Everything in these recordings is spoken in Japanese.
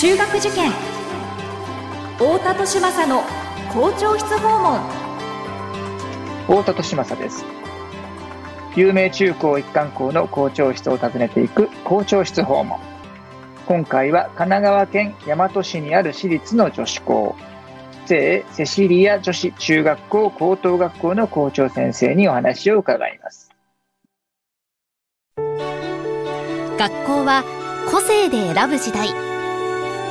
中学受験。太田利政の校長室訪問。太田利政です。有名中高一貫校の校長室を訪ねていく校長室訪問。今回は神奈川県大和市にある私立の女子校。聖セシリア女子中学校高等学校の校長先生にお話を伺います。学校は個性で選ぶ時代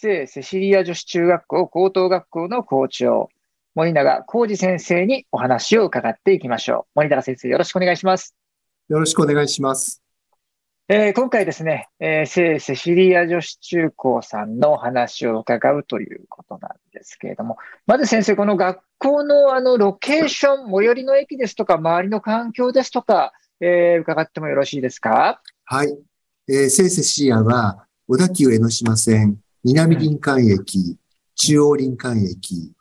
聖セシリア女子中学校高等学校の校長、森永浩二先生にお話を伺っていきましょう。森永先生、よろしくお願いします。よろしくお願いします。えー、今回ですね、えー、聖セシリア女子中高さんのお話を伺うということなんですけれども、まず先生、この学校のあのロケーション、最寄りの駅ですとか、周りの環境ですとか、えー、伺ってもよろしいですか？はい。えー、聖セシリアは、小田急江ノ島線、南林間駅、うん、中央林間駅、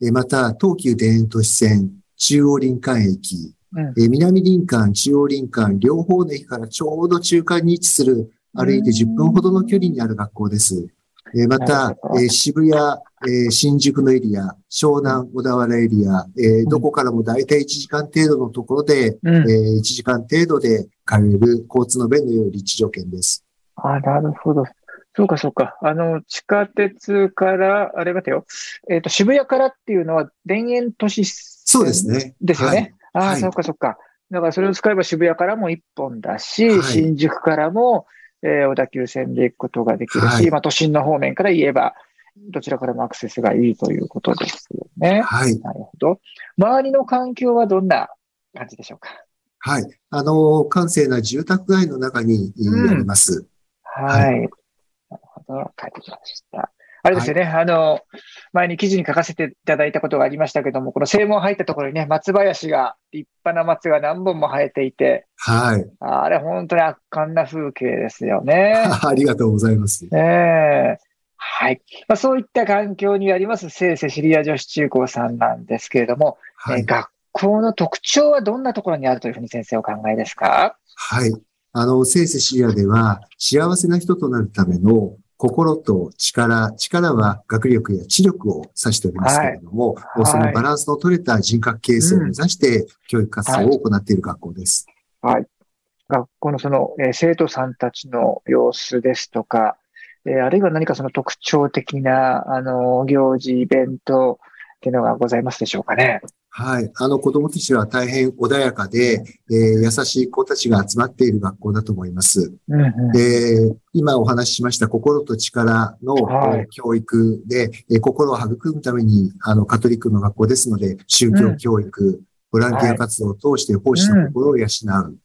うん、また東急田園都市線、中央林間駅、え南林間、中央林間、両方の駅からちょうど中間に位置する、歩いて10分ほどの距離にある学校です。えまた、え渋谷、え新宿のエリア、湘南、小田原エリア、えどこからも大体1時間程度のところで、うん、え1時間程度で通える交通の便の良い立地条件です。あ、なるほど。そうか、そうか。あの、地下鉄から、あれ待てよ。えっ、ー、と、渋谷からっていうのは、田園都市そうですね。ですよね。ああ、はい、そっかそっか。だからそれを使えば渋谷からも一本だし、はい、新宿からも、えー、小田急線で行くことができるし、はい、まあ都心の方面から言えば、どちらからもアクセスがいいということですよね。はい。なるほど。周りの環境はどんな感じでしょうか？はい。あの、閑静な住宅街の中にあります。うん、はい。ど。帰ってきました。あれですよね、はい、あの、前に記事に書かせていただいたことがありましたけども、この正門入ったところにね、松林が、立派な松が何本も生えていて、はい。あれ、本当に圧巻な風景ですよね。ありがとうございます。ええはい。まあ、そういった環境にあります、聖セシリア女子中高さんなんですけれども、はい、え学校の特徴はどんなところにあるというふうに先生お考えですか？はい。あの、聖セシリアでは、幸せな人となるための心と力、力は学力や知力を指しておりますけれども、はい、そのバランスの取れた人格形成を目指して教育活動を行っている学校です。はい。はい、学校のその、えー、生徒さんたちの様子ですとか、えー、あるいは何かその特徴的な、あの、行事、イベントっていうのがございますでしょうかね。はい。あの子供たちは大変穏やかで、えー、優しい子たちが集まっている学校だと思います。うんうん、で今お話ししました心と力の、はい、教育で、えー、心を育むためにあのカトリックの学校ですので、宗教教育、うん、ボランティア活動を通して奉仕の心を養う、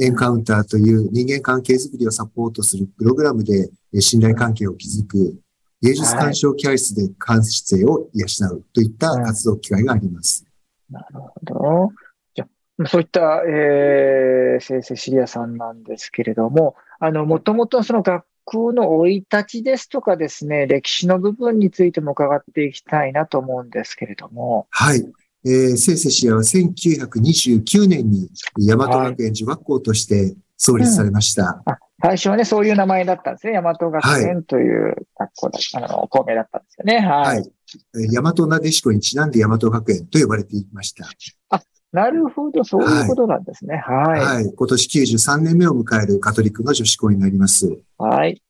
エンカウンターという人間関係づくりをサポートするプログラムで信頼関係を築く、芸術鑑賞教室で感性を養うといった活動機会があります。なるほど。じゃそういった、えー、先生シリアさんなんですけれども、あの、もともとその学校の生い立ちですとかですね、歴史の部分についても伺っていきたいなと思うんですけれども。はい。えー、聖セシアは1929年に大和学園女学校として創立されました。はいうん、最初はね、そういう名前だったんですね。大和学園という学校だ、はい、あの、校名だったんですよね。はい。はい大和なでしこにちなんで大和学園と呼ばれていました。あ、なるほど、そういうことなんですね。はい。はい。今年93年目を迎えるカトリックの女子校になります。はい。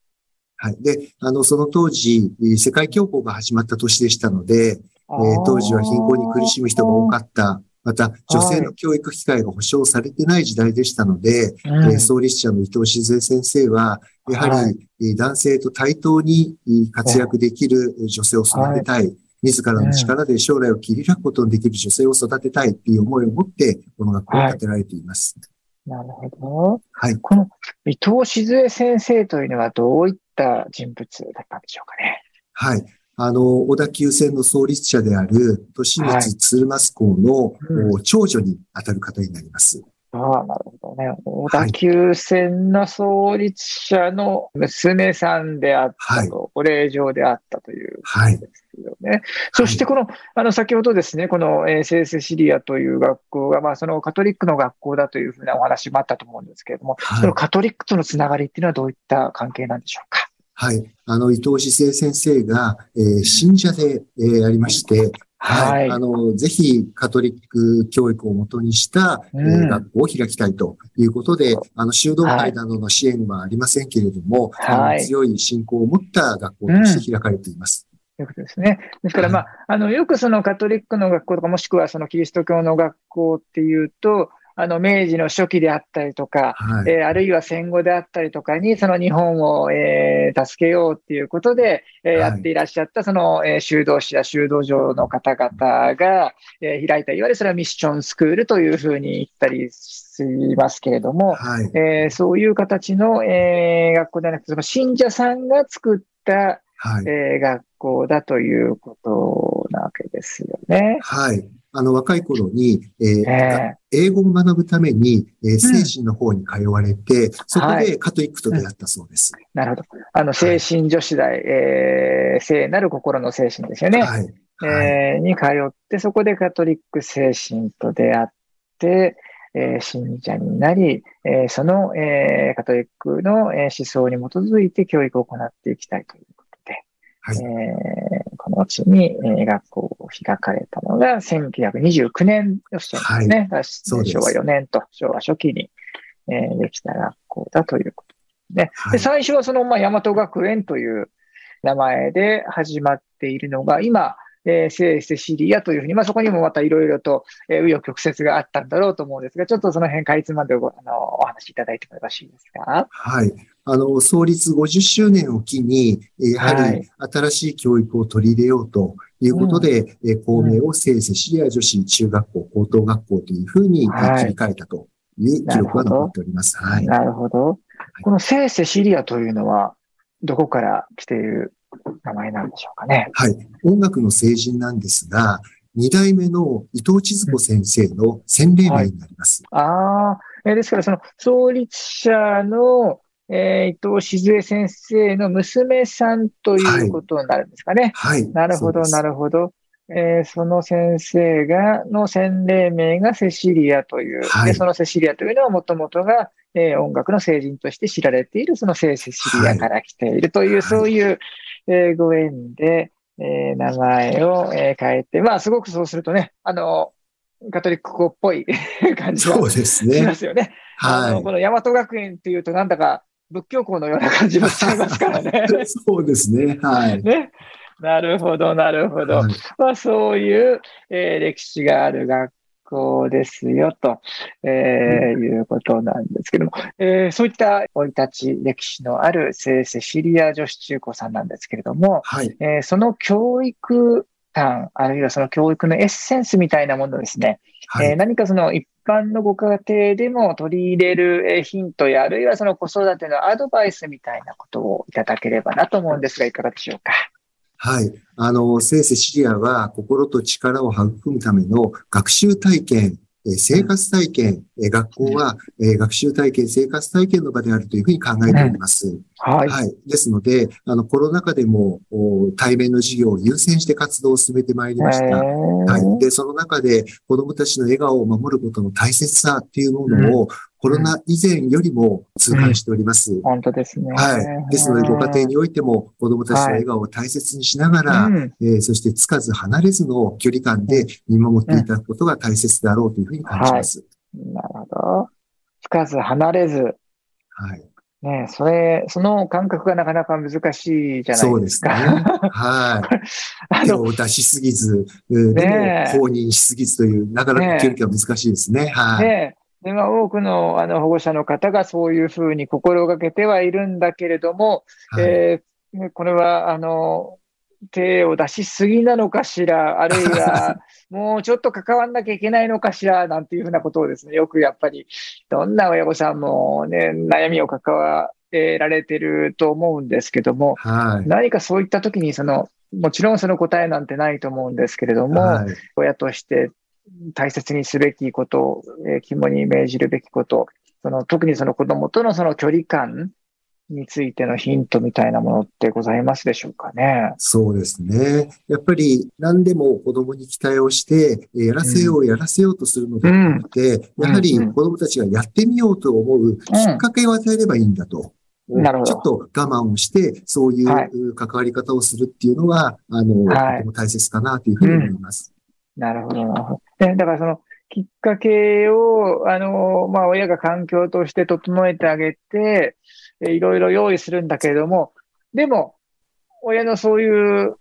はい。で、あの、その当時、世界恐慌が始まった年でしたので、えー、当時は貧困に苦しむ人が多かった。また、女性の教育機会が保障されてない時代でしたので、はい、創立者の伊藤静江先生は、やはり男性と対等に活躍できる女性を育てたい。自らの力で将来を切り開くことのできる女性を育てたいっていう思いを持って、この学校を建てられています。なるほど。はい。この伊藤静江先生というのはどういった人物だったんでしょうかね？はい。あの、小田急線の創立者である、都市光鶴松校の、うん長女に当たる方になります。ああ、なるほどね。小田急線の創立者の娘さんであったと、お礼状であったというはい。ですよね。そしてこの、あの、先ほどですね、この、えー聖セシリアという学校が、まあ、そのカトリックの学校だというふうなお話もあったと思うんですけれども、はいそのカトリックとのつながりっていうのはどういった関係なんでしょうか？はい。あの、伊藤志生先生が、えー信者で、えーありまして、はいあの、ぜひ、カトリック教育をもとにした、えーうん学校を開きたいということで、あの、修道会などの支援はありませんけれども、はい強い信仰を持った学校として開かれています。ということですね。ですから、まあ、あの、よくそのカトリックの学校とか、もしくはそのキリスト教の学校っていうと、あの、明治の初期であったりとか、はい。えーあるいは戦後であったりとかに、その日本を、えー助けようっていうことで、えーはいやっていらっしゃった、その、えー修道士や修道場の方々が、えー開いた、いわゆるそれはミッションスクールというふうに言ったりしますけれども、はい。えーそういう形の、えー学校ではなくて、その信者さんが作った、はい。えー学校だということなわけですよね。はい。あの、若い頃に、えーえ英語を学ぶために、えー精神の方に通われて、そこはいでカトリックと出会ったそうです。なるほど。あの、精神女子大、えー聖なる心の精神ですよね。はい。はい。えーに通って、そこでカトリック精神と出会って、えー信者になり、えーその、えーカトリックの、えー思想に基づいて教育を行っていきたいということで、はいえーこの地に、えー学校を開かれたのが1929年の視点ですね。そうです昭和4年と昭和初期に、えーできた学校だということですね。ではい。最初はその、まあ、大和学園という名前で始まっているのが、今、えー聖セシリアというふうに、まあ、そこにもまたいろいろと、えー、紆余曲折があったんだろうと思うんですが、ちょっとその辺かいつまんでごあのお話しいただいてもよろしいですか？はい。あの、創立50周年を機に、えーやははいり新しい教育を取り入れようということで、えー校名を聖セシリア女子中学校高等学校というふうに切り替えたという記録が残っております。はい。なるほど。この聖セシリアというのは、どこから来ている名前なんでしょうかね。はい。音楽の聖人なんですが、二代目の伊藤千鶴子先生の洗礼名になります。ああ、えーですからその創立者の、えー伊藤静江先生の娘さんということになるんですかね。はい。なるほど、なるるほど。えーその先生が、の洗礼名がセシリアという、はいでそのセシリアというのはもともとが、えー音楽の聖人として知られているその聖セシリアから来ているという、はいそういう、えーご縁で、えー名前を、えー変えて、まあすごくそうするとね、あの、カトリック校っぽい 感じがそうですしまね。すよね。あのはこの大和学園っていうとなんだか仏教校のような感じもしますからね。い。そうですね。はい。ね。なるほど、なるほど。はいまあ、そういう、えー歴史がある学校ですよ、と、えーいうことなんですけども、えーそういった生い立ち、歴史のある聖セシリア女子中高さんなんですけれども、はい。えーその教育観、あるいはその教育のエッセンスみたいなものですね、はいえー。何かその一般のご家庭でも取り入れるえーヒントや、あるいはその子育てのアドバイスみたいなことをいただければなと思うんですが、いかがでしょうか？はい。あの、聖セシリアは心と力を育むための学習体験、えー生活体験、えー学校は、えー学習体験、生活体験の場であるというふうに考えております。はい。はい。ですので、あの、コロナ禍でもお対面の授業を優先して活動を進めてまいりました。はい。で、その中で子供たちの笑顔を守ることの大切さっていうものを、コロナ以前よりも痛感しております。本当ですね。はい。ですので、ご家庭においても子供たちの笑顔を大切にしながら、うんえーそしてつかず離れずの距離感で見守っていただくことが大切だろうというふうに感じます。なるほど。つかず離れず、はい。ね、それ、その感覚がなかなか難しいじゃなそでいうですか。すね。はい。手を出しすぎず、うんでも放任しすぎずという、なかなか距離感難しいですね。はい。ねでまあ、多くのあの保護者の方がそういうふうに心がけてはいるんだけれども、はいえーねこれは、あの、手を出しすぎなのかしら、あるいは、もうちょっと関わんなきゃいけないのかしら、なんていうふうなことをですね、よくやっぱり、どんな親御さんもね、悩みを抱えられてると思うんですけども、はい。何かそういった時にその、もちろんその答えなんてないと思うんですけれども、はい、親として大切にすべきこと、えー、肝に銘じるべきこと、その特にその子供とのその距離感についてのヒントみたいなものってございますでしょうかね。そうですね。やっぱり何でも子供に期待をして、やらせよう、やらせようとするのではなくて、うん、やはり子供たちがやってみようと思うきっかけを与えればいいんだと。なるほど。ちょっと我慢をして、そういう関わり方をするっていうのは、あの、はい、とても大切かなというふうに思います。うん、なるほど、なるほど。だからその、きっかけを、あの、まあ、親が環境として整えてあげて、いろいろ用意するんだけれども、でも、親のそういう、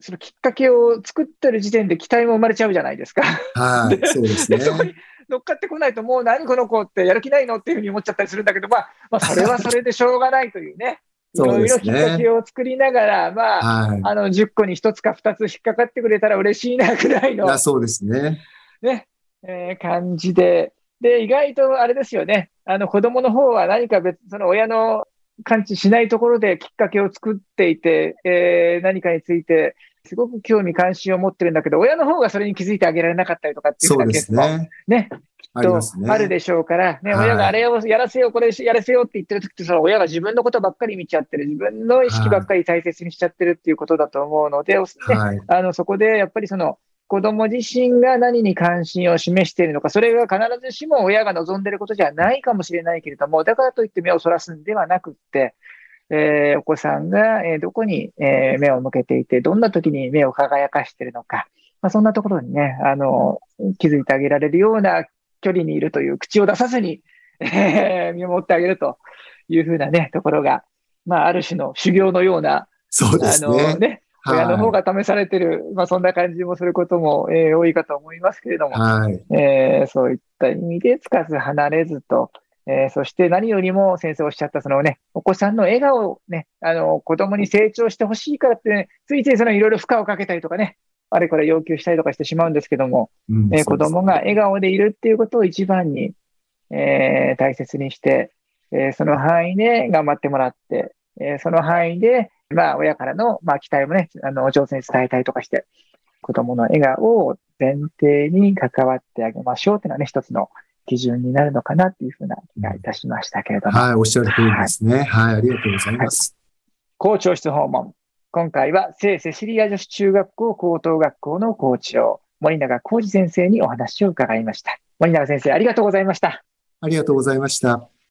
そのきっかけを作ってる時点で期待も生まれちゃうじゃないですか。はい、そうですね。そこに乗っかってこないと、もう何この子ってやる気ないのっていうふうに思っちゃったりするんだけど、まあ、まあ、それはそれでしょうがないというね。いろいろきっかけを作りながら、まあ、はい、あの、10個に1つか2つ引っかかってくれたら嬉しいなぐらいの。そうですね。ね、えー、感じで。で、意外とあれですよね。あの、子供の方は何か別、その親の感知しないところできっかけを作っていて、えー、何かについて、すごく興味関心を持ってるんだけど、親の方がそれに気づいてあげられなかったりとかっていうケースもね、ねきっとあるでしょうから、ね、ね親があれをやらせよう、これやらせようって言ってる時って、その親が自分のことばっかり見ちゃってる、自分の意識ばっかり大切にしちゃってるっていうことだと思うので、はい、あのそこでやっぱりその、子供自身が何に関心を示しているのか、それが必ずしも親が望んでいることじゃないかもしれないけれども、だからといって目をそらすんではなくって、えー、お子さんが、えどこに、え目を向けていて、どんな時に目を輝かしているのか、まあ、そんなところにね、あの、気づいてあげられるような距離にいるという、口を出さずに、えー、見守ってあげるというふうなね、ところが、まあ、ある種の修行のような、そうですね。あのね、親の方が試されてる、まあそんな感じもすることも、えー、多いかと思いますけれども、はい、えー、そういった意味でつかず離れずと、えー、そして何よりも先生おっしゃった、そのね、お子さんの笑顔をね、あの、子供に成長してほしいからって、ね、ついついそのいろいろ負荷をかけたりとかね、あれこれ要求したりとかしてしまうんですけども、うん、えー、子供が笑顔でいるっていうことを一番に、えー、大切にして、えー、その範囲で頑張ってもらって、えー、その範囲で、まあ、親からの、まあ、期待もね、あの、上手に伝えたりとかして、子供の笑顔を前提に関わってあげましょうっていうのはね、一つの基準になるのかなっていうふうな気がいたしましたけれども。はい、おっしゃる通りですね。はい、はい、ありがとうございます。校長室訪問。今回は聖セシリア女子中学校高等学校の校長、森永浩二先生にお話を伺いました。森永先生、ありがとうございました。ありがとうございました。